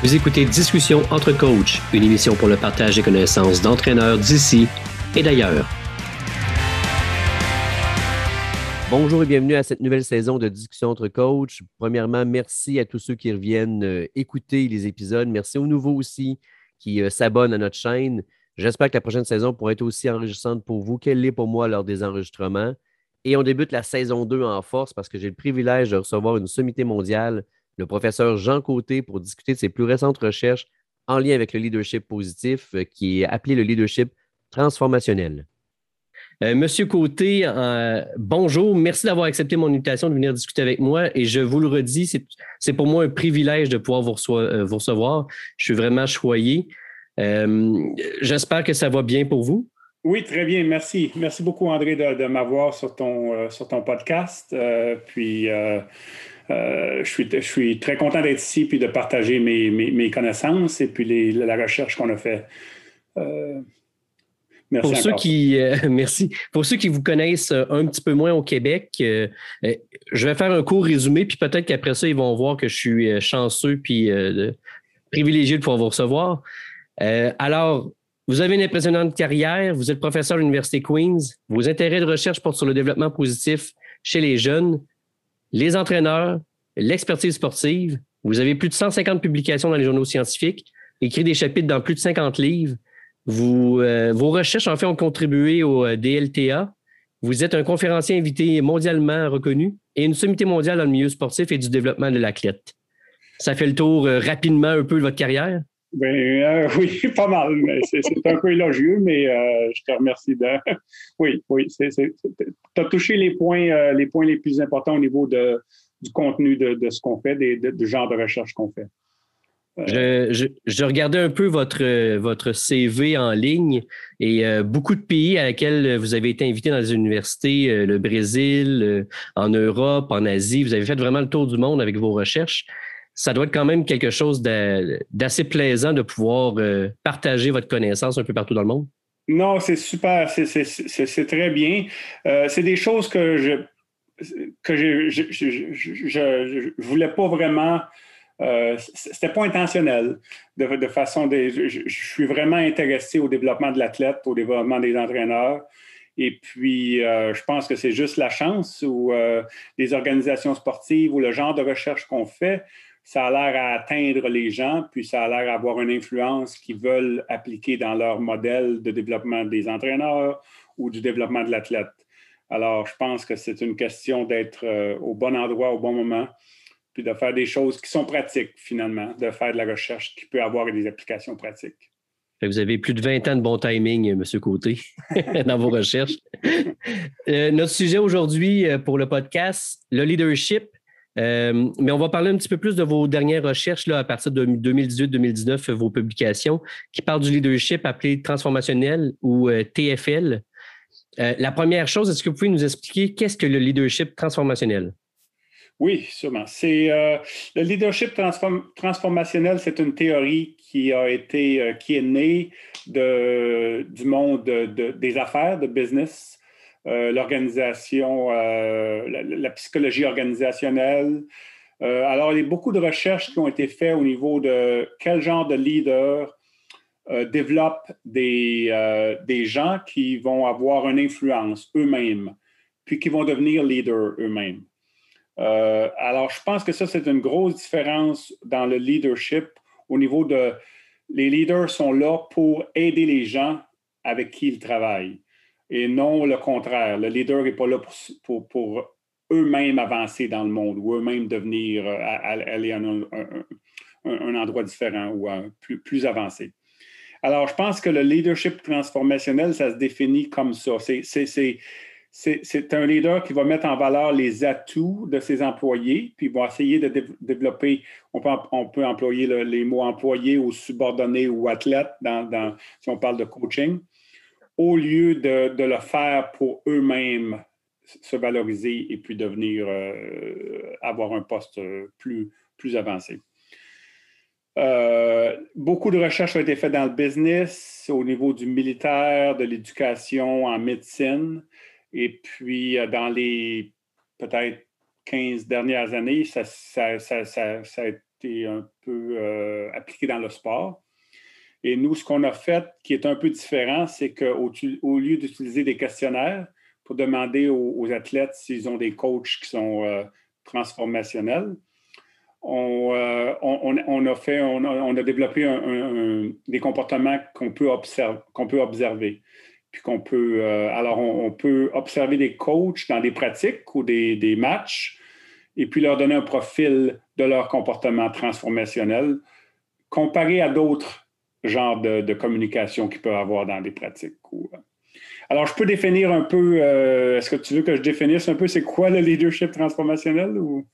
Vous écoutez Discussion entre coachs, une émission pour le partage des connaissances d'entraîneurs d'ici et d'ailleurs. Bonjour et bienvenue à cette nouvelle saison de Discussion entre coachs. Premièrement, merci à tous ceux qui reviennent euh, écouter les épisodes. Merci aux nouveaux aussi qui euh, s'abonnent à notre chaîne. J'espère que la prochaine saison pourra être aussi enrichissante pour vous qu'elle l'est pour moi lors des enregistrements. Et on débute la saison 2 en force parce que j'ai le privilège de recevoir une sommité mondiale le professeur Jean Côté pour discuter de ses plus récentes recherches en lien avec le leadership positif, euh, qui est appelé le leadership transformationnel. Euh, Monsieur Côté, euh, bonjour. Merci d'avoir accepté mon invitation de venir discuter avec moi. Et je vous le redis, c'est pour moi un privilège de pouvoir vous, recevoir. Je suis vraiment choyé. J'espère que ça va bien pour vous. Oui, très bien. Merci. Merci beaucoup, André, de, m'avoir sur, ton, sur ton podcast. puis, euh, je, suis, je, suis, très content d'être ici puis de partager mes, mes, connaissances et puis la recherche qu'on a fait. Euh, merci. Pour ceux qui, euh, merci. Pour ceux qui vous connaissent un petit peu moins au Québec, je vais faire un court résumé, puis peut-être qu'après ça, ils vont voir que je suis chanceux puis privilégié de pouvoir vous recevoir. alors, vous avez une impressionnante carrière, vous êtes professeur à l'Université Queen's, vos intérêts de recherche portent sur le développement positif chez les jeunes, les entraîneurs, l'expertise sportive. Vous avez plus de 150 publications dans les journaux scientifiques, écrit des chapitres dans plus de 50 livres. Euh, vos recherches, en fait, ont contribué au euh, DLTA. Vous êtes un conférencier invité mondialement reconnu et une sommité mondiale dans le milieu sportif et du développement de l'athlète. Ça fait le tour euh, rapidement un peu de votre carrière? Ben, oui, pas mal. C'est un peu élogieux, mais je te remercie. Oui, oui. Tu as touché les points, les points les plus importants au niveau du contenu de, ce qu'on fait, des, du genre de recherche qu'on fait. Je, regardais un peu votre, CV en ligne et euh, beaucoup de pays à lesquels vous avez été invité dans les universités, euh, le Brésil, euh, en Europe, en Asie. Vous avez fait vraiment le tour du monde avec vos recherches. Ça doit être quand même quelque chose d'assez plaisant de pouvoir partager votre connaissance un peu partout dans le monde. Non, c'est super, c'est très bien. c'est des choses que je que voulais pas vraiment. Euh, c'était pas intentionnel de, façon je, suis vraiment intéressé au développement de l'athlète, au développement des entraîneurs. Et puis, euh, je pense que c'est juste la chance ou euh, les organisations sportives ou le genre de recherche qu'on fait, ça a l'air à atteindre les gens, puis ça a l'air à avoir une influence qu'ils veulent appliquer dans leur modèle de développement des entraîneurs ou du développement de l'athlète. Alors, je pense que c'est une question d'être euh, au bon endroit au bon moment, puis de faire des choses qui sont pratiques finalement, de faire de la recherche qui peut avoir des applications pratiques. Vous avez plus de 20 ans de bon timing, M. Côté, dans vos recherches. Euh, notre sujet aujourd'hui euh, pour le podcast, le leadership. Mais on va parler un petit peu plus de vos dernières recherches là, à partir de 2018-2019, vos publications qui parlent du leadership appelé transformationnel ou TFL. Euh, la première chose, est-ce que vous pouvez nous expliquer qu'est-ce que le leadership transformationnel? Oui, sûrement. C'est euh, le leadership transformationnel, c'est une théorie qui a été, euh, qui est née du monde des affaires, de business, l'organisation, la, psychologie organisationnelle. alors, il y a beaucoup de recherches qui ont été faites au niveau de quel genre de leader euh, développe des, euh, des gens qui vont avoir une influence eux-mêmes, puis qui vont devenir leaders eux-mêmes. Euh, alors, je pense que ça, c'est une grosse différence dans le leadership au niveau de les leaders sont là pour aider les gens avec qui ils travaillent et non le contraire. Le leader n'est pas là pour, pour, eux-mêmes avancer dans le monde ou eux-mêmes devenir, aller à un, un, endroit différent ou plus, plus avancé. Alors, je pense que le leadership transformationnel, ça se définit comme ça. C'est un leader qui va mettre en valeur les atouts de ses employés, puis va essayer de développer, on peut, on peut employer les mots employés ou subordonnés ou athlètes dans, si on parle de coaching, au lieu de, le faire pour eux-mêmes se valoriser et puis devenir, euh, avoir un poste plus, plus avancé. Euh, beaucoup de recherches ont été faites dans le business, au niveau du militaire, de l'éducation, en médecine, et puis euh, dans les peut-être 15 dernières années, ça, a été un peu euh, appliqué dans le sport. Et nous, ce qu'on a fait qui est un peu différent, c'est qu'au au lieu d'utiliser des questionnaires pour demander aux, athlètes s'ils ont des coachs qui sont euh, transformationnels, on, a fait, on a, développé des comportements qu'on peut, observer puis peut. Euh, alors, on, peut observer des coachs dans des pratiques ou des, matchs et puis leur donner un profil de leur comportement transformationnel comparé à d'autres genres de, communication qu'ils peuvent avoir dans des pratiques. Euh. alors, je peux définir un peu, euh, est-ce que tu veux que je définisse un peu c'est quoi le leadership transformationnel ou?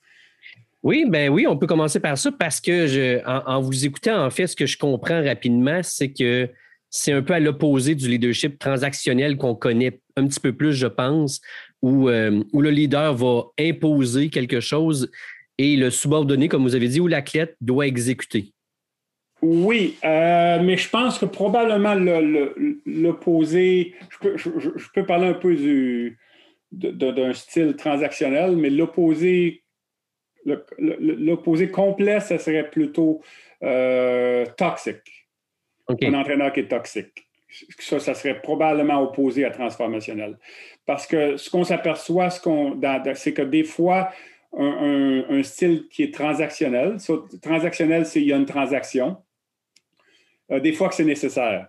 Oui, ben oui, on peut commencer par ça parce que je, en, vous écoutant, en fait, ce que je comprends rapidement, c'est que c'est un peu à l'opposé du leadership transactionnel qu'on connaît un petit peu plus, je pense, où, euh, où, le leader va imposer quelque chose et le subordonné, comme vous avez dit, où l'athlète doit exécuter. Oui, euh, mais je pense que probablement l'opposé, je, je, peux parler un peu d'un style transactionnel, mais l'opposé l'opposé complet, ce serait plutôt euh, toxique. Un entraîneur qui est toxique. Ça, ça serait probablement opposé à transformationnel. Parce que ce qu'on s'aperçoit, c'est que des fois, un, style qui est transactionnel, transactionnel, c'est il y a une transaction, des fois que c'est nécessaire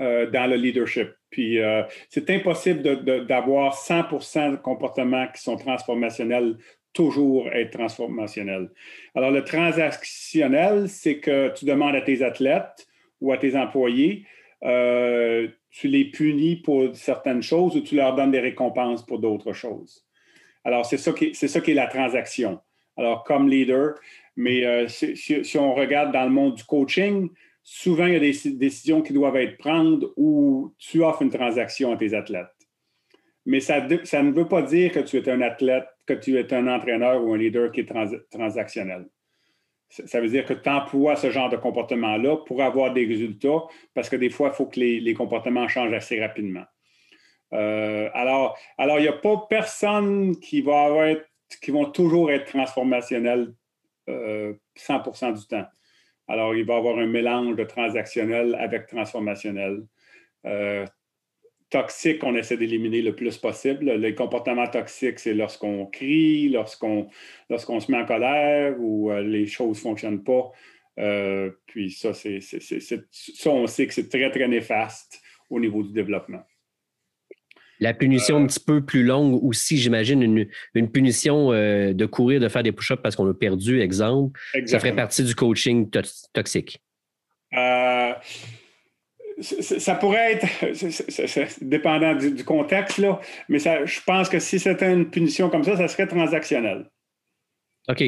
euh, dans le leadership. Puis euh, c'est impossible d'avoir 100% de comportements qui sont transformationnels toujours être transformationnels. Alors, le transactionnel, c'est que tu demandes à tes athlètes ou à tes employés, euh, tu les punis pour certaines choses ou tu leur donnes des récompenses pour d'autres choses. Alors, c'est ça, qui, c'est ça qui est la transaction. Alors, comme leader, mais euh, si, on regarde dans le monde du coaching, souvent il y a des décisions qui doivent être prises où tu offres une transaction à tes athlètes. Mais ça, ne veut pas dire que tu es un athlète, que tu es un entraîneur ou un leader qui est transactionnel. Ça veut dire que tu emploies ce genre de comportement-là pour avoir des résultats, parce que des fois, il faut que les, comportements changent assez rapidement. Euh, alors, il n'y a pas personne qui va être, qui vont toujours être transformationnels 100% euh, du temps. Alors, il va avoir un mélange de transactionnel avec transformationnel. Euh, toxiques, on essaie d'éliminer le plus possible. Les comportements toxiques, c'est lorsqu'on crie, lorsqu'on lorsqu'on se met en colère ou euh, les choses ne fonctionnent pas. Euh, puis ça, c'est, ça, on sait que c'est très, très néfaste au niveau du développement. La punition un petit peu plus longue aussi, j'imagine, une, punition euh, de courir, de faire des push-ups parce qu'on a perdu, exemple. Ça ferait partie du coaching toxique ça pourrait être, dépendant du, contexte, là, mais ça, je pense que si c'était une punition comme ça, ça serait transactionnel. OK.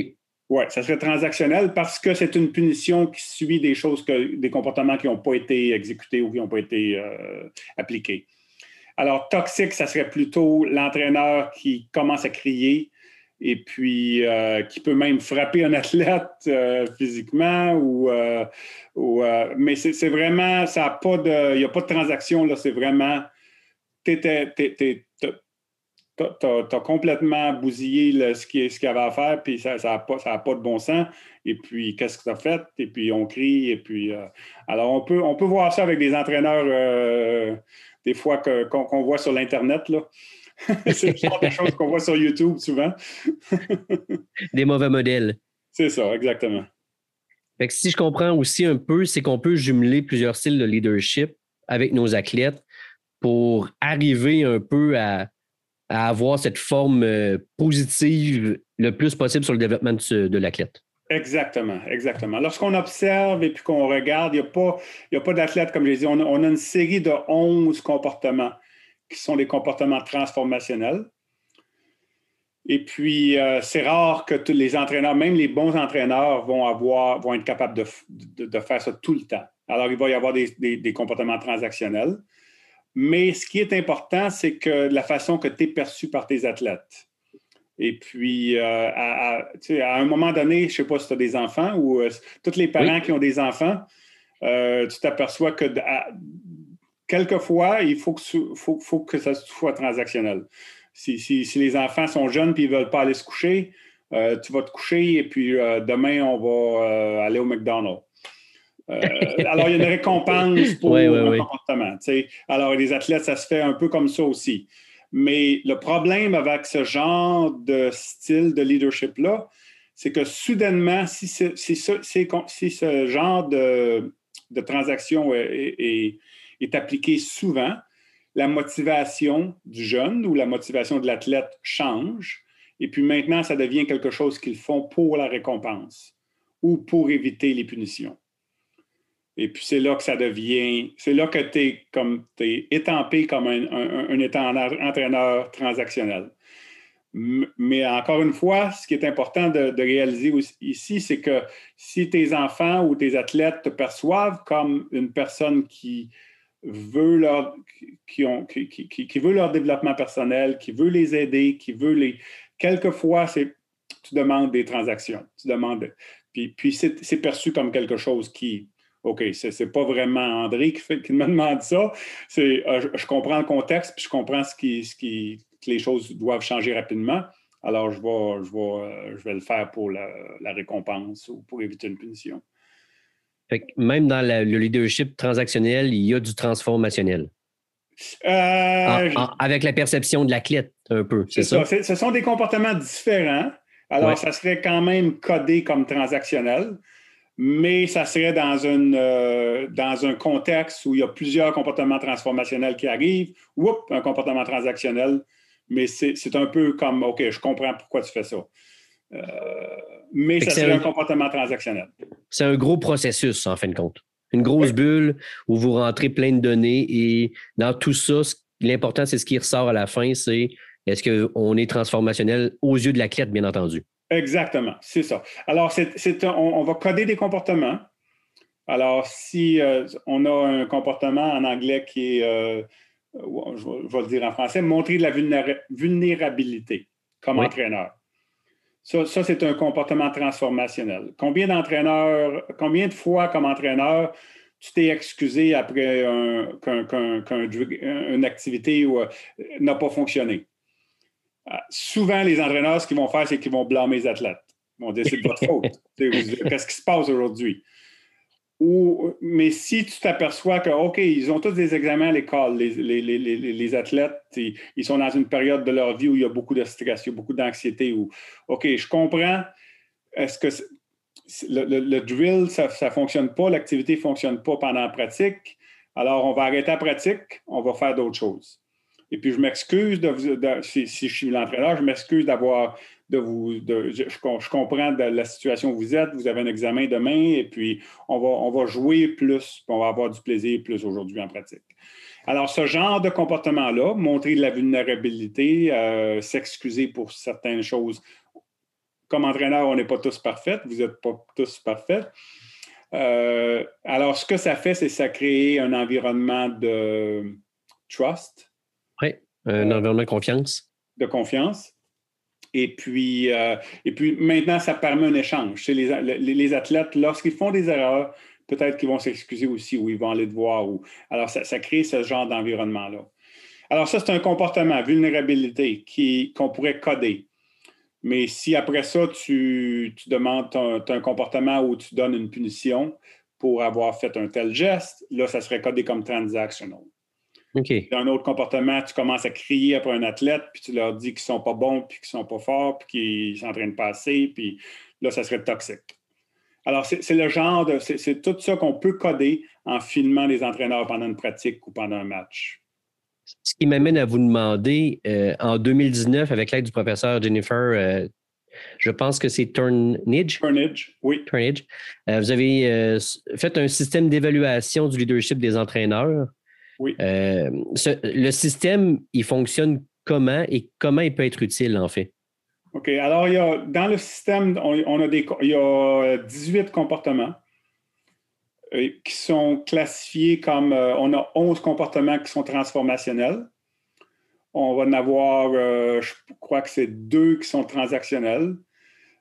Oui, ça serait transactionnel parce que c'est une punition qui suit des choses, que, des comportements qui n'ont pas été exécutés ou qui n'ont pas été euh, appliqués. Alors, toxique, ça serait plutôt l'entraîneur qui commence à crier et puis euh, qui peut même frapper un athlète euh, physiquement ou, euh, mais c'est vraiment ça a pas de il n'y a pas de transaction là c'est vraiment tu as, complètement bousillé ce qu'il y avait à faire puis ça n'a pas, pas de bon sens. Et puis qu'est-ce que tu as fait? Et puis on crie et puis alors on peut on peut voir ça avec des entraîneurs des fois qu'on voit sur l'internet là c'est le genre de choses qu'on voit sur YouTube souvent. Des mauvais modèles. C'est ça, exactement. si je comprends aussi un peu, c'est qu'on peut jumeler plusieurs styles de leadership avec nos athlètes pour arriver un peu à, avoir cette forme euh, positive le plus possible sur le développement de, l'athlète. Exactement, exactement. Lorsqu'on observe et puis qu'on regarde, il n'y a pas, pas d'athlète, comme je l'ai dit, on a, on a, une série de 11 comportements qui sont des comportements transformationnels. Et puis, euh, c'est rare que tous les entraîneurs, même les bons entraîneurs, vont, avoir, vont être capables de, faire ça tout le temps. Alors, il va y avoir des, comportements transactionnels. Mais ce qui est important, c'est que la façon que tu es perçu par tes athlètes. Et puis, euh, à, un moment donné, je ne sais pas si tu as des enfants ou euh, tous les parents qui ont des enfants, tu t'aperçois que quelquefois, il faut que, faut, que ça soit transactionnel. Si, les enfants sont jeunes et ils ne veulent pas aller se coucher, euh, tu vas te coucher et puis euh, demain, on va aller au McDonald's. alors, il y a une récompense pour le comportement. Alors, les athlètes, ça se fait un peu comme ça aussi. Mais le problème avec ce genre de style de leadership-là, c'est que soudainement, si ce, genre de, transaction est, appliqué souvent, la motivation du jeune ou la motivation de l'athlète change. Et puis maintenant, ça devient quelque chose qu'ils font pour la récompense ou pour éviter les punitions. Et puis c'est là que ça devient, c'est là que tu es comme es étampé comme un, un, entraîneur transactionnel. Mais encore une fois, ce qui est important de, réaliser ici, c'est que si tes enfants ou tes athlètes te perçoivent comme une personne qui veut leur, qui, ont, qui, qui, veut leur développement personnel, qui veut les aider, qui veut les... Quelquefois, c'est, tu demandes des transactions. Tu demandes... Puis, puis c'est perçu comme quelque chose qui, OK, ce n'est pas vraiment André qui, fait, qui me demande ça. C'est, euh, je, comprends le contexte, puis je comprends ce qui, ce qui, que les choses doivent changer rapidement. Alors, je vais, je vais, euh, je vais le faire pour la, récompense ou pour éviter une punition. même dans le leadership transactionnel, il y a du transformationnel. Euh, avec la perception de l'athlète, un peu, c'est ça? Ce sont des comportements différents. Alors, ça serait quand même codé comme transactionnel mais ça serait dans, une, euh, dans un contexte où il y a plusieurs comportements transformationnels qui arrivent, oups, un comportement transactionnel, mais c'est un peu comme, OK, je comprends pourquoi tu fais ça. Euh, mais ça serait un, comportement transactionnel. C'est un gros processus, en fin de compte. Une grosse bulle où vous rentrez plein de données et dans tout ça, l'important, c'est ce qui ressort à la fin, c'est est-ce qu'on est transformationnel aux yeux de la clé, bien entendu? Exactement, c'est ça. Alors, on, va coder des comportements. Alors, si euh, on a un comportement en anglais qui est, euh, je, vais le dire en français, montrer de la vulnérabilité comme entraîneur. Ça, c'est un comportement transformationnel. Combien d'entraîneurs, combien de fois comme entraîneur, tu t'es excusé après qu'une activité euh, n'a pas fonctionné? Euh, souvent, les entraîneurs, ce qu'ils vont faire, c'est qu'ils vont blâmer les athlètes. Ils vont dire c'est de votre faute. Qu'est-ce qui se passe aujourd'hui? mais si tu t'aperçois que, OK, ils ont tous des examens à l'école, les, athlètes, ils, sont dans une période de leur vie où il y a beaucoup de stress, il y a beaucoup d'anxiété, où, OK, je comprends, est-ce que le, drill, ça ne fonctionne pas, l'activité ne fonctionne pas pendant la pratique, alors on va arrêter la pratique, on va faire d'autres choses. Et puis, je m'excuse de, si, je suis l'entraîneur, je m'excuse d'avoir de vous. je, comprends la situation où vous êtes. Vous avez un examen demain et puis on va, on va jouer plus, on va avoir du plaisir plus aujourd'hui en pratique. Alors, ce genre de comportement-là, montrer de la vulnérabilité, euh, s'excuser pour certaines choses. Comme entraîneur, on n'est pas tous parfaits, vous n'êtes pas tous parfaits. Euh, alors, ce que ça fait, c'est ça crée un environnement de trust, un euh, environnement de confiance. De confiance. Et puis, euh, et puis maintenant, ça permet un échange. Les, les, athlètes, lorsqu'ils font des erreurs, peut-être qu'ils vont s'excuser aussi ou ils vont aller te voir. Ou... Alors, ça, ça crée ce genre d'environnement-là. Alors, ça, c'est un comportement, vulnérabilité, qu'on pourrait coder. Mais si après ça, tu, tu demandes un, comportement où tu donnes une punition pour avoir fait un tel geste, là, ça serait codé comme transactional. Dans un autre comportement, tu commences à crier après un athlète, puis tu leur dis qu'ils ne sont pas bons, puis qu'ils ne sont pas forts, puis qu'ils s'entraînent pas assez, puis là, ça serait toxique. Alors, c'est le genre de. C'est tout ça qu'on peut coder en filmant les entraîneurs pendant une pratique ou pendant un match. Ce qui m'amène à vous demander, euh, en 2019, avec l'aide du professeur Jennifer, euh, je pense que c'est Turnage? Turnage, oui. Turnage. Euh, vous avez fait un système d'évaluation du leadership des entraîneurs. Oui. Euh, le système, il fonctionne comment et comment il peut être utile, en fait? OK. Alors, il y a, dans le système, on, a des, il y a 18 euh, comportements euh, qui sont classifiés comme, on a 11 comportements qui sont transformationnels. On va en avoir, je crois que c'est deux qui sont transactionnels,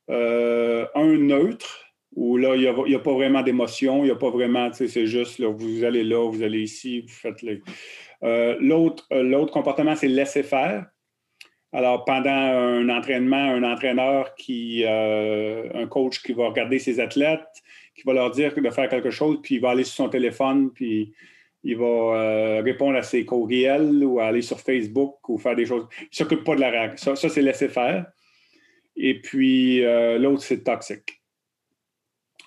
un neutre, où là, il n'y a, pas vraiment d'émotion, il n'y a pas vraiment, c'est juste, là, vous allez là, vous allez ici, vous faites les. Euh, l'autre, euh, l'autre comportement, c'est laisser faire. Alors, pendant un entraînement, un entraîneur qui, euh, un coach qui va regarder ses athlètes, qui va leur dire de faire quelque chose, puis il va aller sur son téléphone, puis il va répondre à ses courriels ou aller sur Facebook ou faire des choses. Il ne s'occupe pas de la réaction. Ça, c'est laisser faire. Et puis, l'autre, c'est toxique.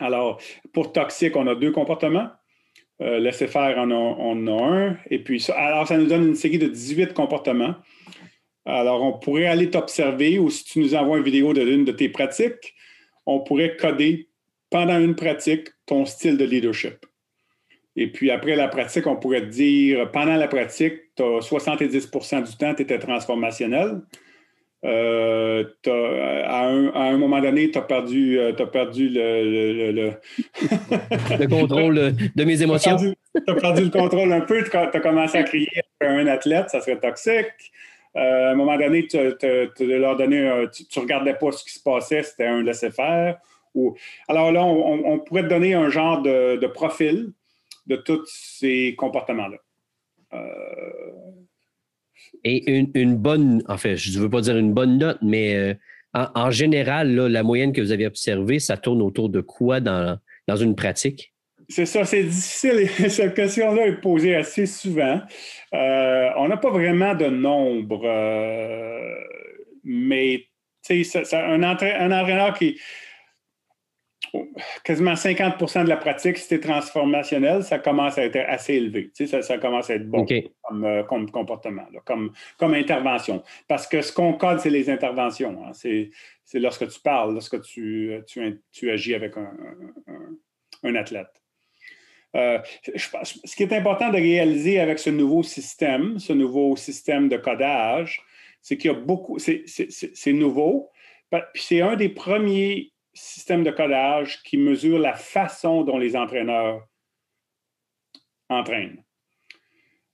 Alors, pour toxique, on a deux comportements. laisser faire, on, en a un. Et puis, ça, alors, ça nous donne une série de 18 comportements. Alors, on pourrait aller t'observer ou si tu nous envoies une vidéo de l'une de tes pratiques, on pourrait coder pendant une pratique ton style de leadership. Et puis après la pratique, on pourrait te dire, pendant la pratique, tu as 70% du temps, tu étais transformationnel. Euh, à, un, moment donné, tu as perdu, euh, as perdu le, le, contrôle de mes émotions. Tu as, perdu le contrôle un peu, tu as commencé à crier à un athlète, ça serait toxique. Euh, à un moment donné, tu, leur donnais, tu, regardais pas ce qui se passait, c'était un laisser-faire. Alors là, on, pourrait te donner un genre de, profil de tous ces comportements-là. Et une, bonne, en fait, je ne veux pas dire une bonne note, mais euh, en, général, la moyenne que vous avez observée, ça tourne autour de quoi dans, dans une pratique? C'est ça, c'est difficile. Cette question-là est posée assez souvent. Euh, on n'a pas vraiment de nombre, euh, mais un, un entraîneur qui. Quasiment 50% de la pratique, c'était transformationnel, ça commence à être assez élevé. Ça, ça commence à être bon euh, comme, comportement, comme, comme intervention. Parce que ce qu'on code, c'est les interventions. Hein. C'est lorsque tu parles, lorsque tu, tu, agis avec un, un athlète. Euh, ce qui est important de réaliser avec ce nouveau système, ce nouveau système de codage, c'est qu'il y a beaucoup, c'est nouveau, puis c'est un des premiers systèmes de codage qui mesure la façon dont les entraîneurs entraînent.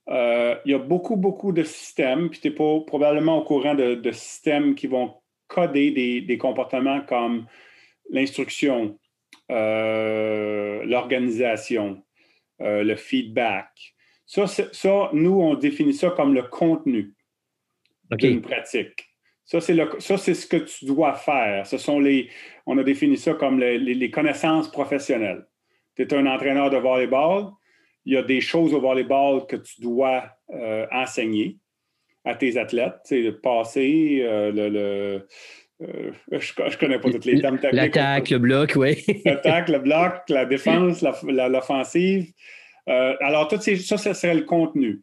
Euh, il y a beaucoup, beaucoup de systèmes, puis tu n'es pas probablement au courant de, systèmes qui vont coder des, comportements comme l'instruction, euh, l'organisation, euh, le feedback. Ça, ça, nous, on définit ça comme le contenu d'une pratique. Ça, c'est ce que tu dois faire. Ce sont les, on a défini ça comme les, connaissances professionnelles. Tu es un entraîneur de volleyball, il y a des choses au volleyball que tu dois euh, enseigner à tes athlètes. C'est le passé, euh, le, je ne connais pas toutes les termes techniques. L'attaque, le bloc, oui. L'attaque, le bloc, la défense, l'offensive. Euh, alors, tout ces, ça, ce serait le contenu.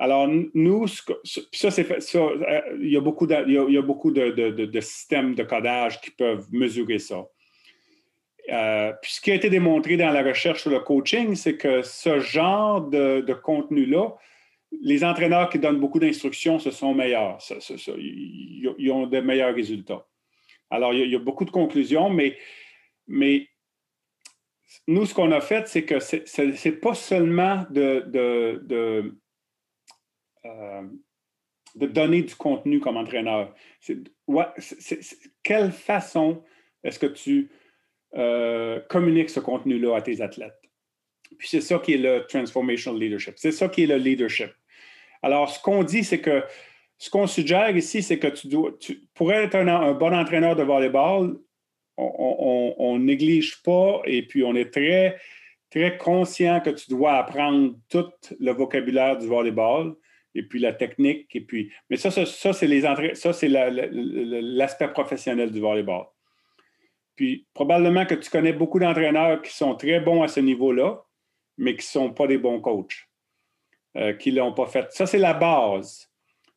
Alors, nous, ça, c'est euh, il y a beaucoup, de, il y a, beaucoup de, systèmes de codage qui peuvent mesurer ça. Euh, puis ce qui a été démontré dans la recherche sur le coaching, c'est que ce genre de, contenu-là, les entraîneurs qui donnent beaucoup d'instructions, ce sont meilleurs. ils, ont de meilleurs résultats. Alors, il y, a, beaucoup de conclusions, mais, nous, ce qu'on a fait, c'est que ce n'est pas seulement de, euh, de, donner du contenu comme entraîneur. Quelle façon est-ce que tu euh, communiques ce contenu-là à tes athlètes? Puis c'est ça qui est le transformational leadership. C'est ça qui est le leadership. Alors, ce qu'on dit, c'est que ce qu'on suggère ici, c'est que tu dois, pour être un, bon entraîneur de volleyball, on ne néglige pas et puis on est très, très conscient que tu dois apprendre tout le vocabulaire du volleyball et puis la technique. Et puis, mais ça, ça, ça, c'est l'aspect professionnel du volleyball. Puis probablement que tu connais beaucoup d'entraîneurs qui sont très bons à ce niveau-là, mais qui ne sont pas des bons coachs, euh, qui ne l'ont pas fait. Ça, c'est la base.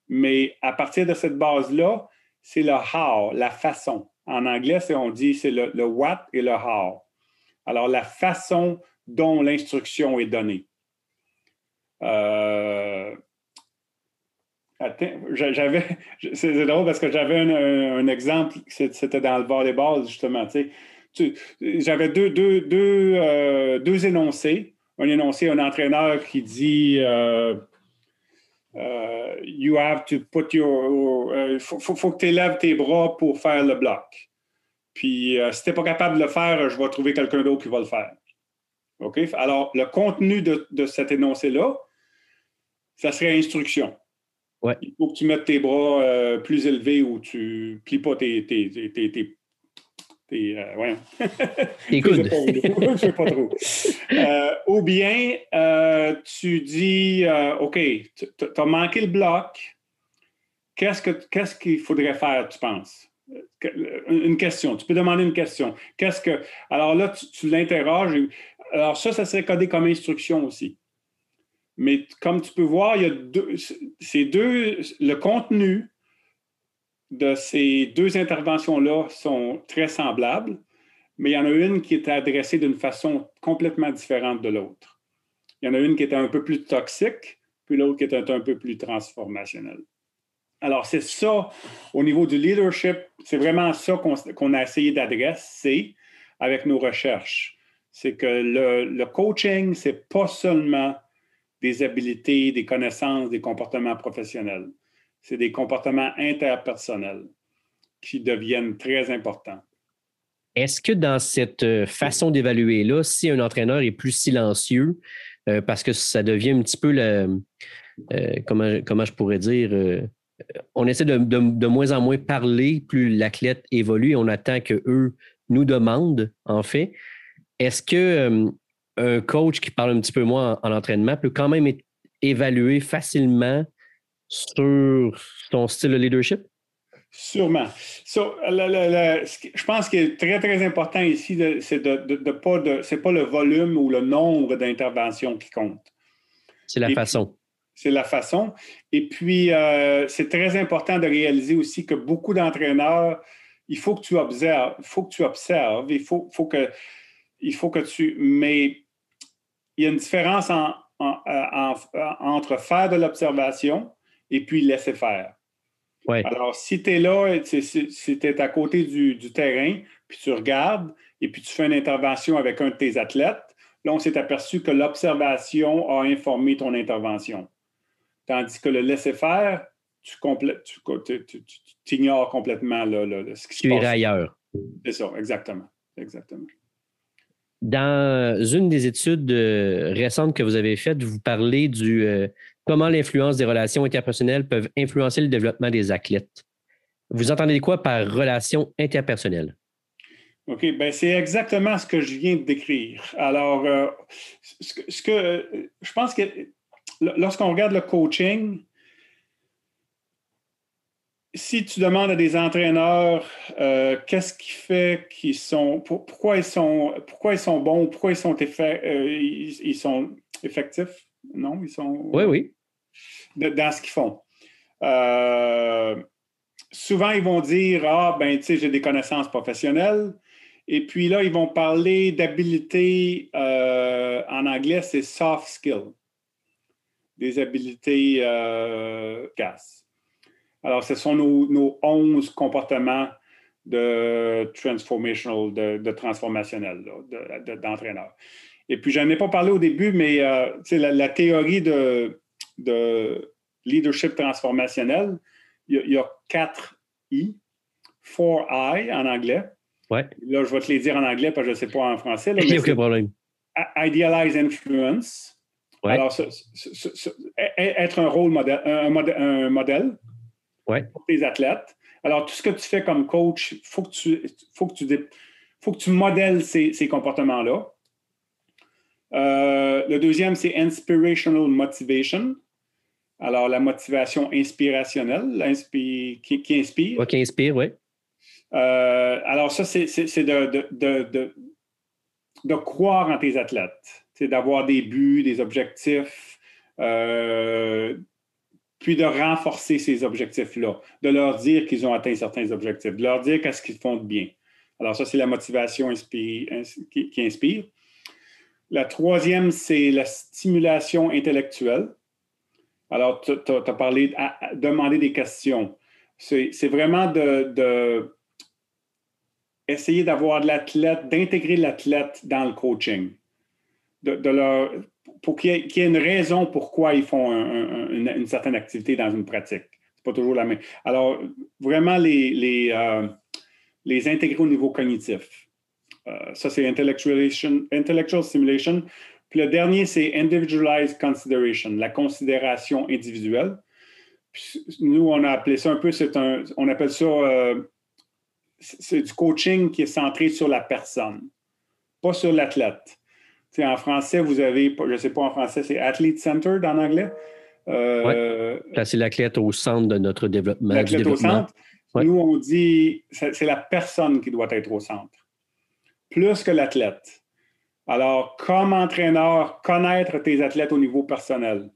Mais à partir de cette base-là, c'est le how, la façon. En anglais, on dit c'est le, what et le how. Alors, la façon dont l'instruction est donnée. Euh, j'avais, c'est drôle parce que j'avais un, exemple, c'était dans le volleyball, justement. j'avais deux, deux, deux, euh, deux, énoncés. Un énoncé, un entraîneur qui dit euh, euh, you have to put your. Il euh, faut, que tu élèves tes bras pour faire le bloc. Puis, si tu n'es pas capable de le faire, je vais trouver quelqu'un d'autre qui va le faire. OK? Alors, le contenu de, cet énoncé-là, ça serait instruction. Il faut que tu mettes tes bras euh, plus élevés ou tu ne plies pas tes, tes, tes, tes euh, ouais. coudes. Je sais pas trop. Euh, ou bien, tu dis, OK, tu as manqué le bloc. Qu'est-ce qu'il faudrait faire, tu penses? Une question. Tu peux demander une question. Qu'est-ce que. Alors là, tu, tu l'interroges. Alors, ça, ça serait codé comme instruction aussi. Mais comme tu peux voir, il y a deux, ces deux, le contenu de ces deux interventions-là sont très semblables, mais il y en a une qui est adressée d'une façon complètement différente de l'autre. Il y en a une qui est un peu plus toxique, puis l'autre qui est un, peu plus transformationnelle. Alors, c'est ça, au niveau du leadership, c'est vraiment ça qu'on a essayé d'adresser avec nos recherches. C'est que le, le coaching, c'est pas seulement des habiletés, des connaissances, des comportements professionnels. C'est des comportements interpersonnels qui deviennent très importants. Est-ce que dans cette euh, façon d'évaluer-là, si un entraîneur est plus silencieux, euh, parce que ça devient un petit peu le, euh, comment, je pourrais dire, on essaie de, de, moins en moins parler, plus l'athlète évolue et on attend qu'eux nous demandent, en fait. Est-ce que un coach qui parle un petit peu moins en, entraînement peut quand même être évalué facilement sur ton style de leadership? Sûrement. je pense qu'il est très, très important ici, c'est de, de, pas de, c'est pas le volume ou le nombre d'interventions qui compte. C'est la façon. C'est la façon. Et puis, euh, c'est très important de réaliser aussi que beaucoup d'entraîneurs, il faut que tu observes, il faut que tu observes, il faut, faut que il faut que tu. Mais il y a une différence entre faire de l'observation et puis laisser faire. Alors, si tu es là, si tu es à côté du, terrain, puis tu regardes, et puis tu fais une intervention avec un de tes athlètes, là, on s'est aperçu que l'observation a informé ton intervention. Tandis que le laisser faire, tu, tu, ignores complètement ce qui se passe. Tu ailleurs. C'est ça, exactement. Exactement. Dans une des études euh, récentes que vous avez faites, vous parlez du euh, comment l'influence des relations interpersonnelles peuvent influencer le développement des athlètes. Vous entendez quoi par relations interpersonnelles? OK, ben c'est exactement ce que je viens de décrire. Alors, euh, ce, que, je pense que lorsqu'on regarde le coaching, si tu demandes à des entraîneurs euh, qu'est-ce qui fait qu'ils sont, pourquoi ils sont, pourquoi ils sont bons, pourquoi ils sont, euh, ils, sont effectifs, non, ils sont. Oui, oui. dans ce qu'ils font. Euh, souvent, ils vont dire Ah, ben, tu sais, j'ai des connaissances professionnelles. Et puis là, ils vont parler d'habiletés, en anglais, c'est soft skills, des habiletés casse. Alors, ce sont nos, nos 11 comportements de transformational, de, transformationnel, d'entraîneur. Et puis, je n'en ai pas parlé au début, mais euh, la, théorie de, de leadership transformationnel, il y, a, quatre I, four I en anglais. Ouais. Là, je vais te les dire en anglais parce que je ne sais pas en français. Aucun problème. Idealize influence. Alors, être un rôle modèle, un modèle pour tes athlètes. Alors, tout ce que tu fais comme coach, il faut, que tu, faut, que tu, faut que tu modèles ces, comportements-là. Euh, le deuxième, c'est inspirational motivation. Alors, la motivation inspirationnelle, qui, qui, inspire. qui inspire, oui. Euh, alors, ça, c'est de, de, de, croire en tes athlètes. C'est d'avoir des buts, des objectifs, euh, puis de renforcer ces objectifs-là, de leur dire qu'ils ont atteint certains objectifs, de leur dire qu'est-ce qu'ils font de bien. Alors ça, c'est la motivation qui, inspire. La troisième, c'est la stimulation intellectuelle. Alors, tu as, parlé, à, demander des questions. C'est vraiment de, essayer d'avoir de l'athlète, d'intégrer l'athlète dans le coaching. De, de, leur, pour qu'il y, ait une raison pourquoi ils font une, certaine activité dans une pratique. C'est pas toujours la même. Alors, vraiment, les, les, euh, intégrer au niveau cognitif. Euh, ça, c'est intellectual stimulation. Puis le dernier, c'est individualized consideration, la considération individuelle. nous, on a appelé ça un peu, un, on appelle ça, euh, c'est du coaching qui est centré sur la personne, pas sur l'athlète. En français, vous avez, je ne sais pas en français, c'est Athlete Centered en anglais. Euh, Placer l'athlète au centre de notre développement. L'athlète au centre. Nous, on dit, c'est la personne qui doit être au centre, plus que l'athlète. Alors, comme entraîneur, connaître tes athlètes au niveau personnel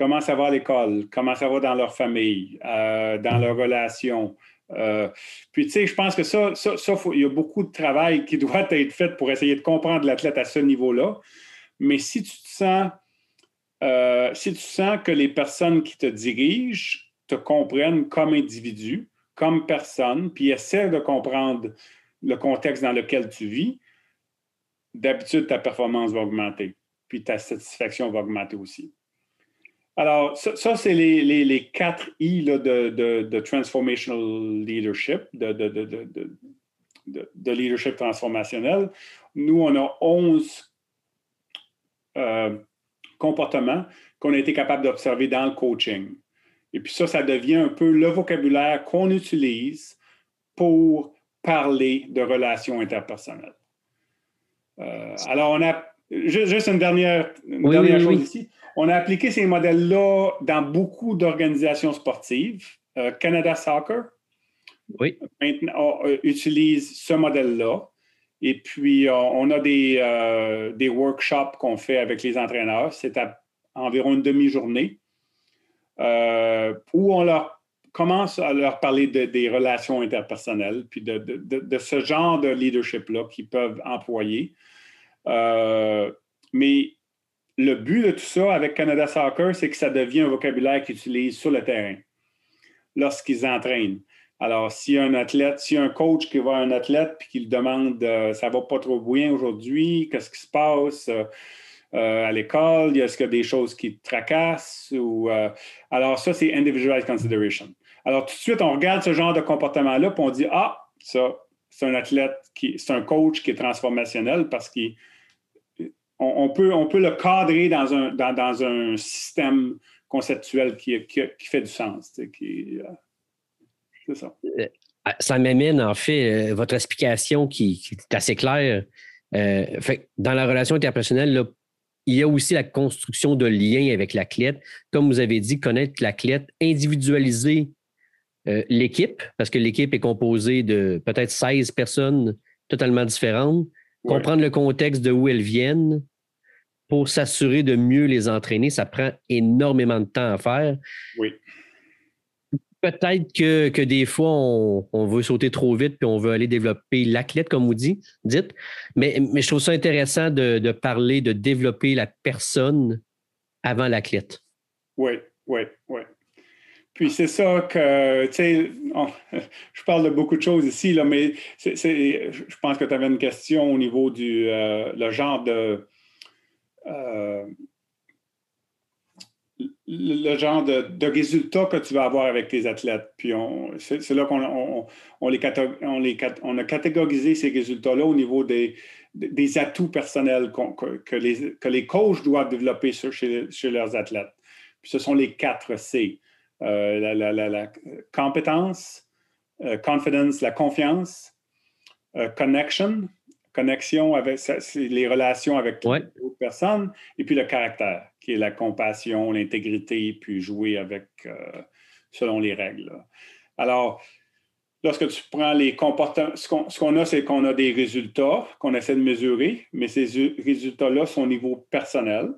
comment ça va à l'école, comment ça va dans leur famille, euh, dans leurs relations? Euh, puis, tu sais, je pense que ça, ça, il y a beaucoup de travail qui doit être fait pour essayer de comprendre l'athlète à ce niveau-là. Mais si tu te sens, euh, si tu sens que les personnes qui te dirigent te comprennent comme individu, comme personne, puis essaient de comprendre le contexte dans lequel tu vis, d'habitude, ta performance va augmenter, puis ta satisfaction va augmenter aussi. Alors, ça, c'est les, quatre I de, Transformational Leadership, de, leadership transformationnel. Nous, on a 11 euh, comportements qu'on a été capable d'observer dans le coaching. Et puis ça, ça devient un peu le vocabulaire qu'on utilise pour parler de relations interpersonnelles. Euh, alors, on a juste une dernière, chose ici. On a appliqué ces modèles-là dans beaucoup d'organisations sportives. Euh, Canada Soccer maintenant, euh, utilise ce modèle-là. Et puis, euh, on a des, des workshops qu'on fait avec les entraîneurs. C'est à environ une demi-journée où on leur commence à leur parler des relations interpersonnelles, puis de, de ce genre de leadership-là qu'ils peuvent employer. Mais le but de tout ça avec Canada Soccer, c'est que ça devient un vocabulaire qu'ils utilisent sur le terrain lorsqu'ils entraînent. Alors, s'il y a un athlète, s'il y a un coach qui voit un athlète et qui lui demande euh, ça va pas trop bien aujourd'hui, qu'est-ce qui se passe? Euh, euh, à l'école, est-ce qu'il y a des choses qui te tracassent ou alors ça c'est individualized consideration. Alors tout de suite on regarde ce genre de comportement là puis on dit ah ça c'est un athlète qui c'est un coach qui est transformationnel parce qu'il on, peut, on peut le cadrer dans un, dans, un système conceptuel qui, qui, fait du sens. Euh, c'est ça. Euh, ça m'amène, en fait, euh, votre explication qui, est assez claire. dans la relation interpersonnelle, il y a aussi la construction de liens avec l'athlète. Comme vous avez dit, connaître l'athlète, individualiser l'équipe, parce que l'équipe est composée de peut-être 16 personnes totalement différentes, comprendre le contexte de où elles viennent, pour s'assurer de mieux les entraîner, ça prend énormément de temps à faire. Oui. Peut-être que, des fois, on, veut sauter trop vite puis on veut aller développer l'athlète, comme vous dites, dites. Mais, mais je trouve ça intéressant de, parler de développer la personne avant l'athlète. Oui, oui, oui. Puis c'est ça que, tu sais, je parle de beaucoup de choses ici, là, mais je pense que tu avais une question au niveau du euh, le genre de, euh, le genre de, résultats que tu vas avoir avec tes athlètes. Puis c'est, là qu'on on, les, on, a catégorisé ces résultats-là au niveau des, des atouts personnels que, les, que les coachs doivent développer chez, chez leurs athlètes. Puis ce sont les quatre C. Euh, la, compétence, euh, confidence, la confiance, connection, connexion avec les relations avec d'autres personnes, et puis le caractère, qui est la compassion, l'intégrité, puis jouer avec euh, selon les règles. Alors, lorsque tu prends les comportements, ce qu'on a, c'est qu'on a des résultats qu'on essaie de mesurer, mais ces résultats-là sont au niveau personnel,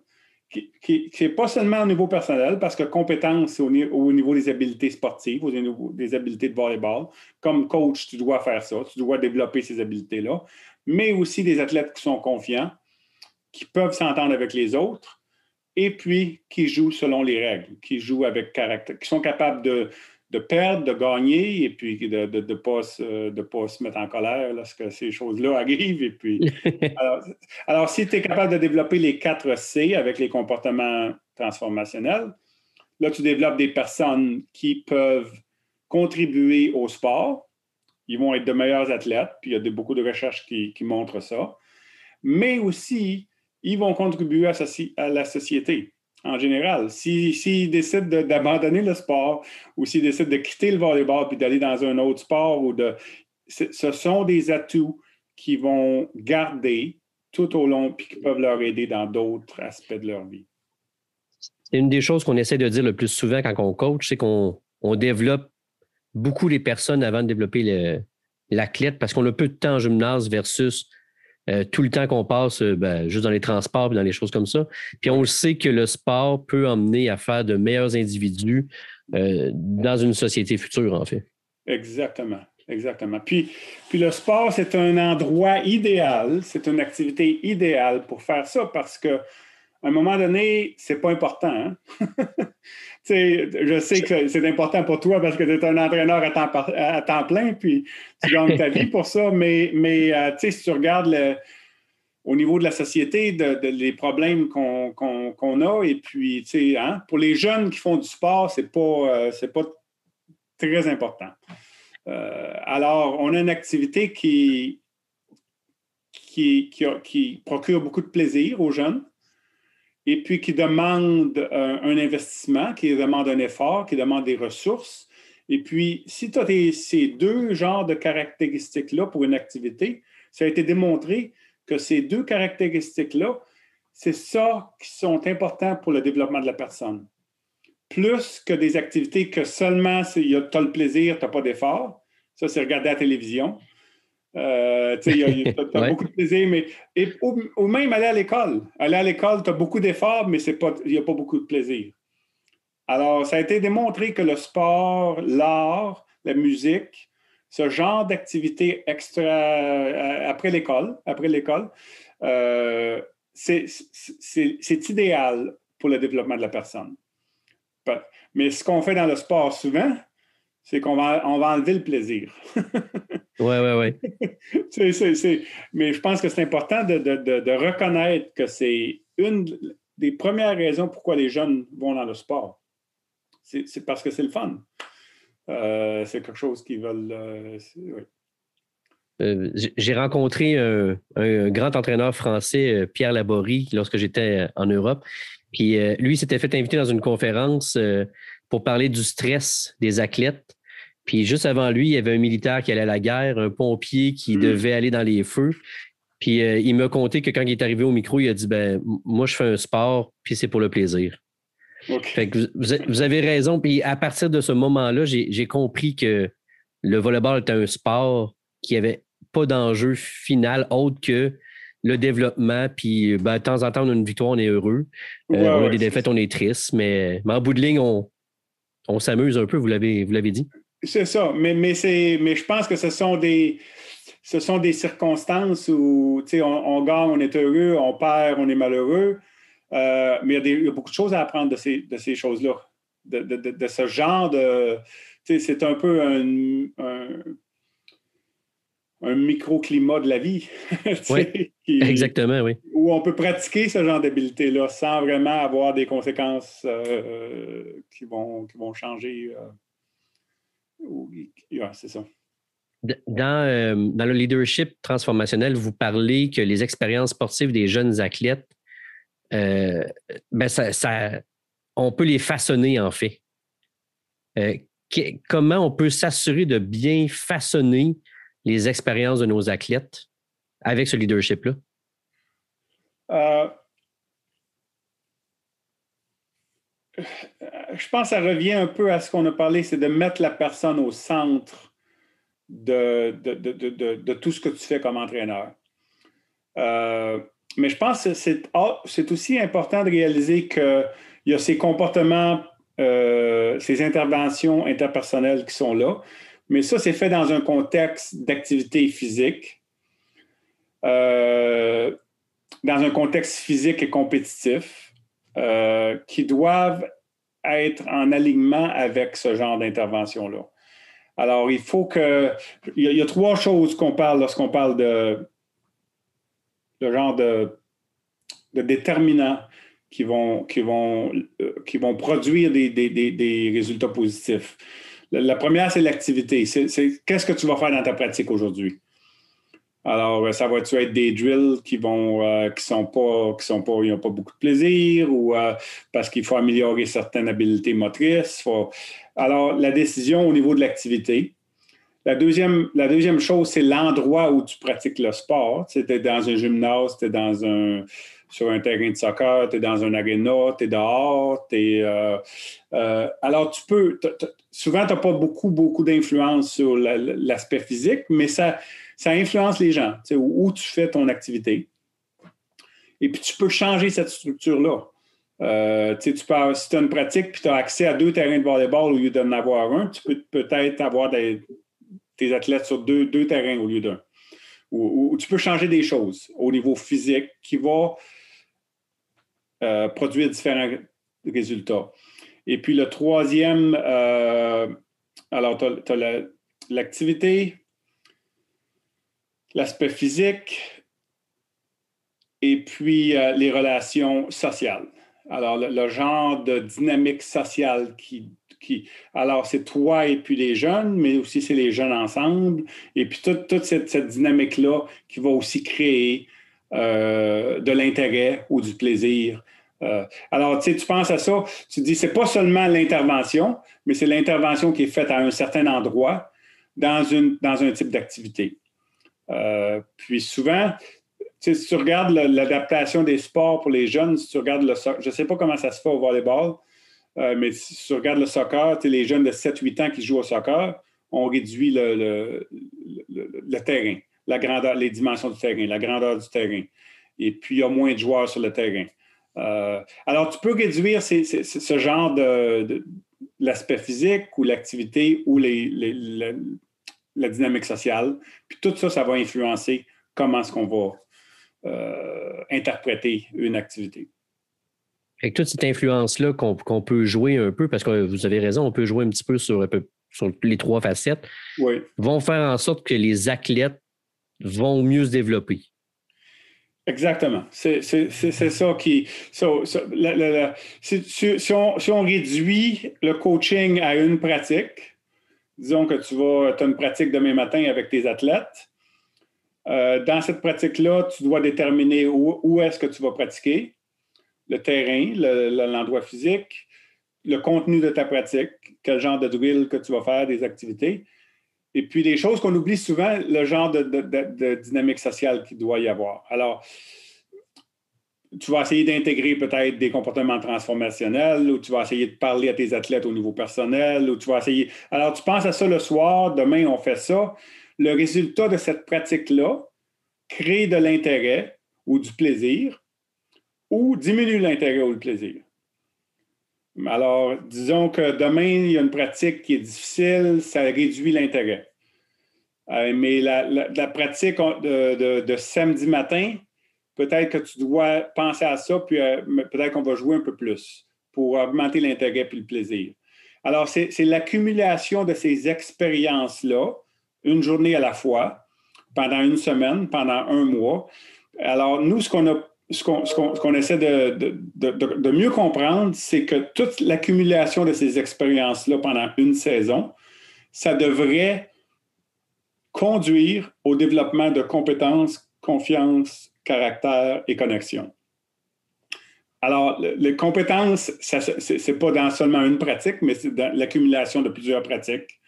qui n'est pas seulement au niveau personnel, parce que compétence, c'est au, au, niveau des habiletés sportives, au niveau des habiletés de volleyball. Comme coach, tu dois faire ça, tu dois développer ces habiletés-là mais aussi des athlètes qui sont confiants, qui peuvent s'entendre avec les autres et puis qui jouent selon les règles, qui jouent avec caractère, qui sont capables de, perdre, de gagner et puis de ne de, pas, se mettre en colère lorsque ces choses-là arrivent. Et puis, alors, si tu es capable de développer les quatre C avec les comportements transformationnels, là, tu développes des personnes qui peuvent contribuer au sport, ils vont être de meilleurs athlètes, puis il y a beaucoup de recherches qui, montrent ça. Mais aussi, ils vont contribuer à, la société. En général. S'ils décident d'abandonner le sport ou s'ils décident de quitter le volleyball puis d'aller dans un autre sport ou de. Ce sont des atouts qui vont garder tout au long puis qui peuvent leur aider dans d'autres aspects de leur vie. Une des choses qu'on essaie de dire le plus souvent quand on coach, c'est qu'on développe beaucoup les personnes avant de développer l'athlète parce qu'on a peu de temps en gymnase versus euh, tout le temps qu'on passe euh, ben, juste dans les transports et dans les choses comme ça. Puis on sait que le sport peut emmener à faire de meilleurs individus euh, dans une société future, en fait. Exactement. Exactement. Puis, puis le sport, c'est un endroit idéal, c'est une activité idéale pour faire ça parce que à un moment donné, c'est pas important. Hein? je sais que c'est important pour toi parce que tu es un entraîneur à temps, plein, puis tu gagnes ta vie pour ça, mais, mais euh, si tu regardes au niveau de la société, de, les problèmes qu'on a, et puis, hein, pour les jeunes qui font du sport, c'est pas, euh, pas très important. Euh, alors, on a une activité qui, qui, qui procure beaucoup de plaisir aux jeunes et puis qui demande euh, un, investissement, qui demande un effort, qui demande des ressources. Et puis, si tu as ces deux genres de caractéristiques-là pour une activité, ça a été démontré que ces deux caractéristiques-là, c'est ça qui sont importants pour le développement de la personne. Plus que des activités que seulement tu as le plaisir, tu n'as pas d'effort. Ça, c'est regarder la télévision. Euh, tu as, beaucoup de plaisir, mais ou, même aller à l'école. Aller à l'école, tu as beaucoup d'efforts, mais il n'y a pas beaucoup de plaisir. Alors, ça a été démontré que le sport, l'art, la musique, ce genre d'activité extra euh, après l'école, après l'école, euh, c'est idéal pour le développement de la personne. Mais ce qu'on fait dans le sport souvent, c'est qu'on va, on va enlever le plaisir. Oui, oui, oui. Mais je pense que c'est important de, reconnaître que c'est une des premières raisons pourquoi les jeunes vont dans le sport. C'est parce que c'est le fun. Euh, c'est quelque chose qu'ils veulent. Euh, euh, j'ai rencontré un, grand entraîneur français, Pierre Laborie, lorsque j'étais en Europe. Puis lui, s'était fait inviter dans une conférence pour parler du stress des athlètes. Puis juste avant lui, il y avait un militaire qui allait à la guerre, un pompier qui hmm. devait aller dans les feux. Puis euh, il m'a conté que quand il est arrivé au micro, il a dit ben moi je fais un sport, puis c'est pour le plaisir. Fait que vous, avez raison. Puis à partir de ce moment-là, j'ai compris que le volleyball était un sport qui avait pas d'enjeu final autre que le développement. Puis ben, de temps en temps, on a une victoire, on est heureux. Euh, on a des défaites, on est triste. Mais, en bout de ligne, on, on s'amuse un peu, vous l'avez dit. C'est ça, mais, mais, mais je pense que ce sont des, circonstances où on, on gagne, on est heureux, on perd, on est malheureux. Euh, mais il y, a beaucoup de choses à apprendre de ces, choses-là, de, ce genre de. C'est un peu un, microclimat de la vie. oui, exactement, oui. Où on peut pratiquer ce genre d'habileté-là sans vraiment avoir des conséquences euh, qui, vont, qui vont changer. Euh, c'est ça. Dans, euh, dans, le leadership transformationnel, vous parlez que les expériences sportives des jeunes athlètes, euh, ben ça, on peut les façonner en fait. Euh, comment on peut s'assurer de bien façonner les expériences de nos athlètes avec ce leadership-là? je pense que ça revient un peu à ce qu'on a parlé, c'est de mettre la personne au centre de, tout ce que tu fais comme entraîneur. Euh, mais je pense que ah, c'est aussi important de réaliser qu'il y a ces comportements, euh, ces interventions interpersonnelles qui sont là, mais ça, c'est fait dans un contexte d'activité physique, euh, dans un contexte physique et compétitif. qui doivent être en alignement avec ce genre d'intervention-là. Alors, il faut que. Il y a, trois choses qu'on parle lorsqu'on parle de, de genre de, déterminants qui vont, qui vont, euh, qui vont produire des, résultats positifs. La, première, c'est l'activité. C'est qu'est-ce que tu vas faire dans ta pratique aujourd'hui? Alors, euh, ça va-tu être des drills qui vont, euh, qui sont pas, qui sont pas, ils n'ont pas beaucoup de plaisir ou euh, parce qu'il faut améliorer certaines habiletés motrices? Alors, la décision au niveau de l'activité. La deuxième, la deuxième chose, c'est l'endroit où tu pratiques le sport. Tu es dans un gymnase, tu es dans un, sur un terrain de soccer, tu es dans un aréna, tu es dehors. alors, tu peux, souvent, tu n'as pas beaucoup, beaucoup d'influence sur l'aspect physique, mais ça, ça influence les gens, où, tu fais ton activité. Et puis, tu peux changer cette structure-là. Euh, tu peux, si tu as une pratique puis tu as accès à deux terrains de volleyball au lieu d'en avoir un, tu peux peut-être avoir des, tes athlètes sur deux, deux terrains au lieu d'un. Ou, tu peux changer des choses au niveau physique qui va euh, produire différents résultats. Et puis le troisième, euh, alors tu as, l'activité, l'aspect physique et puis euh, les relations sociales. Alors, le, genre de dynamique sociale qui, qui alors c'est toi et puis les jeunes, mais aussi c'est les jeunes ensemble, et puis toute, cette, dynamique-là qui va aussi créer euh, de l'intérêt ou du plaisir. Euh, alors, tu sais, tu penses à ça, tu dis, c'est pas seulement l'intervention, mais c'est l'intervention qui est faite à un certain endroit dans, une, dans un type d'activité. Euh, puis souvent, si tu regardes l'adaptation des sports pour les jeunes, si tu regardes le je ne sais pas comment ça se fait au volleyball, euh, mais si tu regardes le soccer, les jeunes de 7-8 ans qui jouent au soccer, on réduit le, terrain, la grandeur, les dimensions du terrain, la grandeur du terrain. Et puis, il y a moins de joueurs sur le terrain. Euh, alors, tu peux réduire ce genre de, l'aspect physique ou l'activité ou les, la dynamique sociale. Puis tout ça, ça va influencer comment est-ce qu'on va euh, interpréter une activité. Avec toute cette influence-là qu'on peut jouer un peu, parce que vous avez raison, on peut jouer un petit peu sur, sur les trois facettes, vont faire en sorte que les athlètes vont mieux se développer. Exactement. C'est ça qui. si, on, réduit le coaching à une pratique, disons que tu vas, as une pratique demain matin avec tes athlètes. Euh, dans cette pratique-là, tu dois déterminer où, est-ce que tu vas pratiquer, le terrain, l'endroit physique, le contenu de ta pratique, quel genre de drill que tu vas faire, des activités. Et puis des choses qu'on oublie souvent, le genre de, dynamique sociale qu'il doit y avoir. Alors, tu vas essayer d'intégrer peut-être des comportements transformationnels ou tu vas essayer de parler à tes athlètes au niveau personnel ou tu vas essayer. Alors, tu penses à ça le soir, demain, on fait ça. Le résultat de cette pratique-là crée de l'intérêt ou du plaisir ou diminue l'intérêt ou le plaisir. Alors, disons que demain, il y a une pratique qui est difficile, ça réduit l'intérêt. Euh, mais la, pratique de samedi matin, peut-être que tu dois penser à ça, puis euh, peut-être qu'on va jouer un peu plus pour augmenter l'intérêt et le plaisir. Alors, c'est l'accumulation de ces expériences-là, une journée à la fois, pendant une semaine, pendant un mois. Alors, nous, ce qu'on a ce qu'on essaie de, de, mieux comprendre, c'est que toute l'accumulation de ces expériences-là pendant une saison, ça devrait conduire au développement de compétences, confiance, caractère et connexion. Alors, les compétences, ce n'est pas dans seulement une pratique, mais c'est dans l'accumulation de plusieurs pratiques.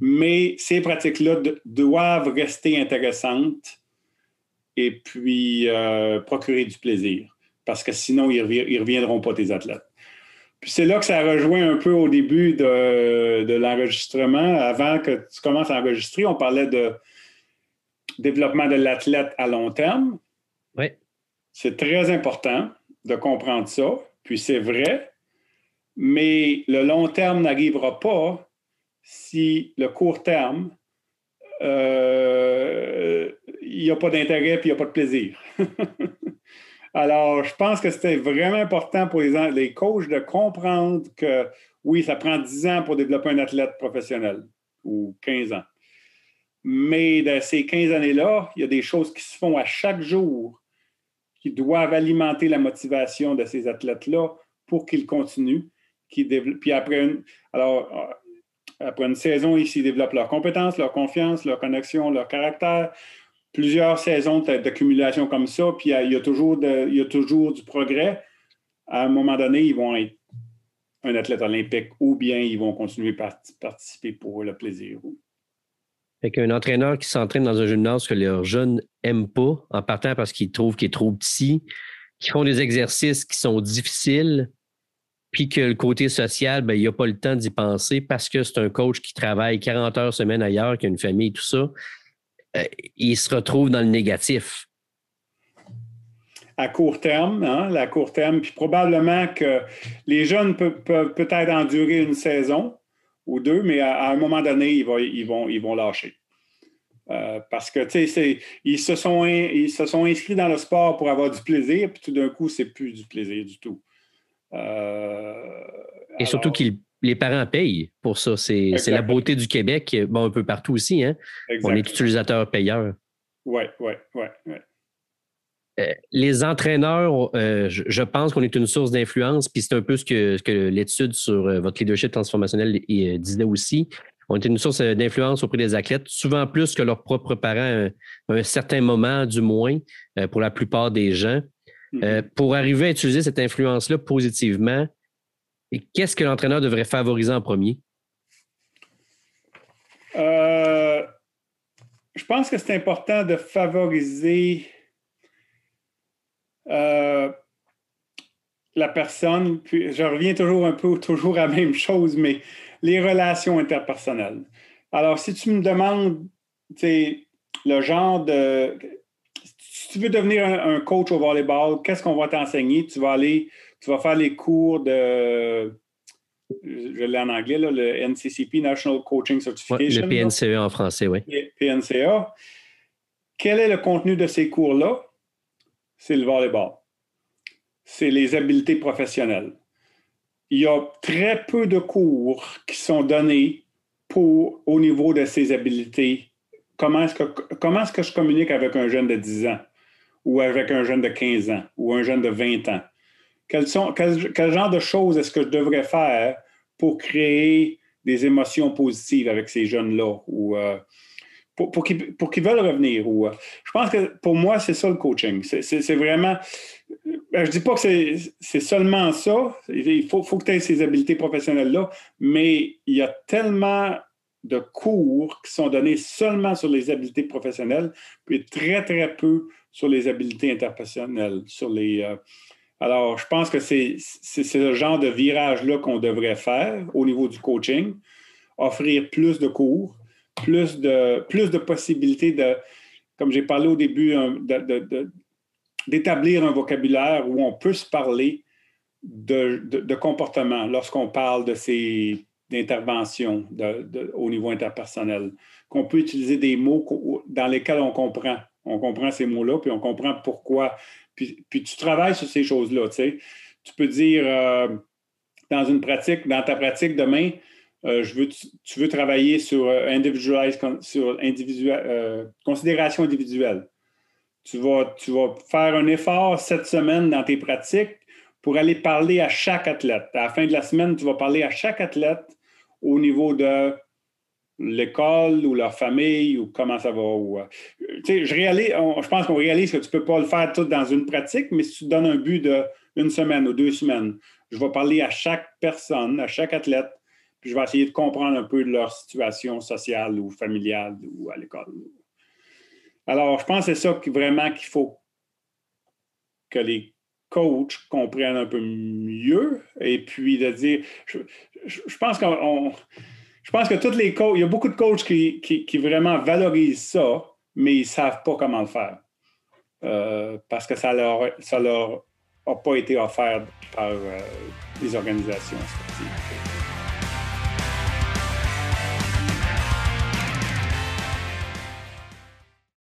Mais ces pratiques-là doivent rester intéressantes et puis euh, procurer du plaisir, parce que sinon, ils ne reviendront pas, tes athlètes. Puis c'est là que ça rejoint un peu au début de, de l'enregistrement. Avant que tu commences à enregistrer, on parlait de développement de l'athlète à long terme. Oui. C'est très important de comprendre ça, puis c'est vrai, mais le long terme n'arrivera pas si le court terme, il n'y a pas d'intérêt puis il n'y a pas de plaisir. Alors, je pense que c'était vraiment important pour les, les coachs de comprendre que oui, ça prend 10 ans pour développer un athlète professionnel ou 15 ans. Mais dans ces 15 années-là, il y a des choses qui se font à chaque jour qui doivent alimenter la motivation de ces athlètes-là pour qu'ils continuent. Qui puis après une, alors, euh, après une saison, ils développent leurs compétences, leur confiance, leur connexion, leur caractère. plusieurs saisons d'accumulation comme ça, puis il y, a, toujours il y a toujours du progrès. À un moment donné, ils vont être un athlète olympique ou bien ils vont continuer à participer pour le plaisir. Fait qu'un entraîneur qui s'entraîne dans un gymnase que leurs jeunes n'aiment pas, en partant parce qu'ils trouvent qu'il est trop petit, qui font des exercices qui sont difficiles, puis que le côté social, ben, il n'y a pas le temps d'y penser parce que c'est un coach qui travaille 40 heures semaine ailleurs, qui a une famille et tout ça, euh, il se retrouve dans le négatif. À court terme, hein, à court terme, puis probablement que les jeunes peuvent, peut-être endurer une saison ou deux, mais à, un moment donné, ils, vont, ils, vont, ils vont lâcher. Euh, parce que, tu sais, ils, se sont, ils se sont inscrits dans le sport pour avoir du plaisir, puis tout d'un coup, c'est plus du plaisir du tout. Euh, Et surtout que les parents payent pour ça. C'est la beauté du Québec, bon, un peu partout aussi. Hein? On est utilisateur payeur. Oui, oui, oui. Euh, les entraîneurs, euh, je, pense qu'on est une source d'influence, puis c'est un peu ce que, que l'étude sur votre leadership transformationnel disait aussi. On est une source d'influence auprès des athlètes, souvent plus que leurs propres parents, à un certain moment du moins, pour la plupart des gens. Euh, pour arriver à utiliser cette influence-là positivement, qu'est-ce que l'entraîneur devrait favoriser en premier? Euh, je pense que c'est important de favoriser euh, la personne. Puis je reviens toujours un peu, toujours à la même chose, mais les relations interpersonnelles. Alors, si tu me demandes le genre de tu veux devenir un, coach au volleyball, qu'est-ce qu'on va t'enseigner? Tu vas aller, tu vas faire les cours de, je l'ai en anglais, le NCCP, National Coaching Certification. le PNCA en français, oui. PNCA. Quel est le contenu de ces cours-là? C'est le volleyball. C'est les habiletés professionnelles. Il y a très peu de cours qui sont donnés pour, au niveau de ces habiletés. Comment est-ce que, comment est-ce que je communique avec un jeune de 10 ans? Ou avec un jeune de 15 ans ou un jeune de 20 ans? Quel, genre de choses est-ce que je devrais faire pour créer des émotions positives avec ces jeunes-là ou euh, pour, qu'ils veulent revenir? Euh, je pense que pour moi, c'est ça le coaching. C'est vraiment. Ben, je ne dis pas que c'est seulement ça. Il faut, faut que tu aies ces habiletés professionnelles-là, mais il y a tellement de cours qui sont donnés seulement sur les habiletés professionnelles, puis très, très peu sur les habiletés interpersonnelles, sur les. Euh, alors, je pense que c'est ce genre de virage-là qu'on devrait faire au niveau du coaching, offrir plus de cours, plus de, plus de possibilités de, comme j'ai parlé au début, d'établir un vocabulaire où on peut se parler de, de comportement lorsqu'on parle de ces interventions au niveau interpersonnel, qu'on peut utiliser des mots dans lesquels on comprend on comprend ces mots-là, puis on comprend pourquoi. Puis, tu travailles sur ces choses-là. Tu, peux dire euh, dans une pratique, dans ta pratique demain, euh, je veux, tu, veux travailler sur euh, sur individuel, considération individuelle. Tu vas, tu vas faire un effort cette semaine dans tes pratiques pour aller parler à chaque athlète. À la fin de la semaine, tu vas parler à chaque athlète au niveau de l'école ou leur famille ou comment ça va. Euh, je, réalise, je pense qu'on réalise que tu ne peux pas le faire tout dans une pratique, mais si tu donnes un but d'une semaine ou deux semaines, je vais parler à chaque personne, à chaque athlète, puis je vais essayer de comprendre un peu leur situation sociale ou familiale ou à l'école. Alors, je pense que c'est ça vraiment qu'il faut que les coachs comprennent un peu mieux et puis de dire, je, je pense qu'on je pense que tous les coachs, il y a beaucoup de coachs qui, qui, vraiment valorisent ça, mais ils ne savent pas comment le faire. Euh, parce que ça leur, ça leur a pas été offert par euh, les organisations.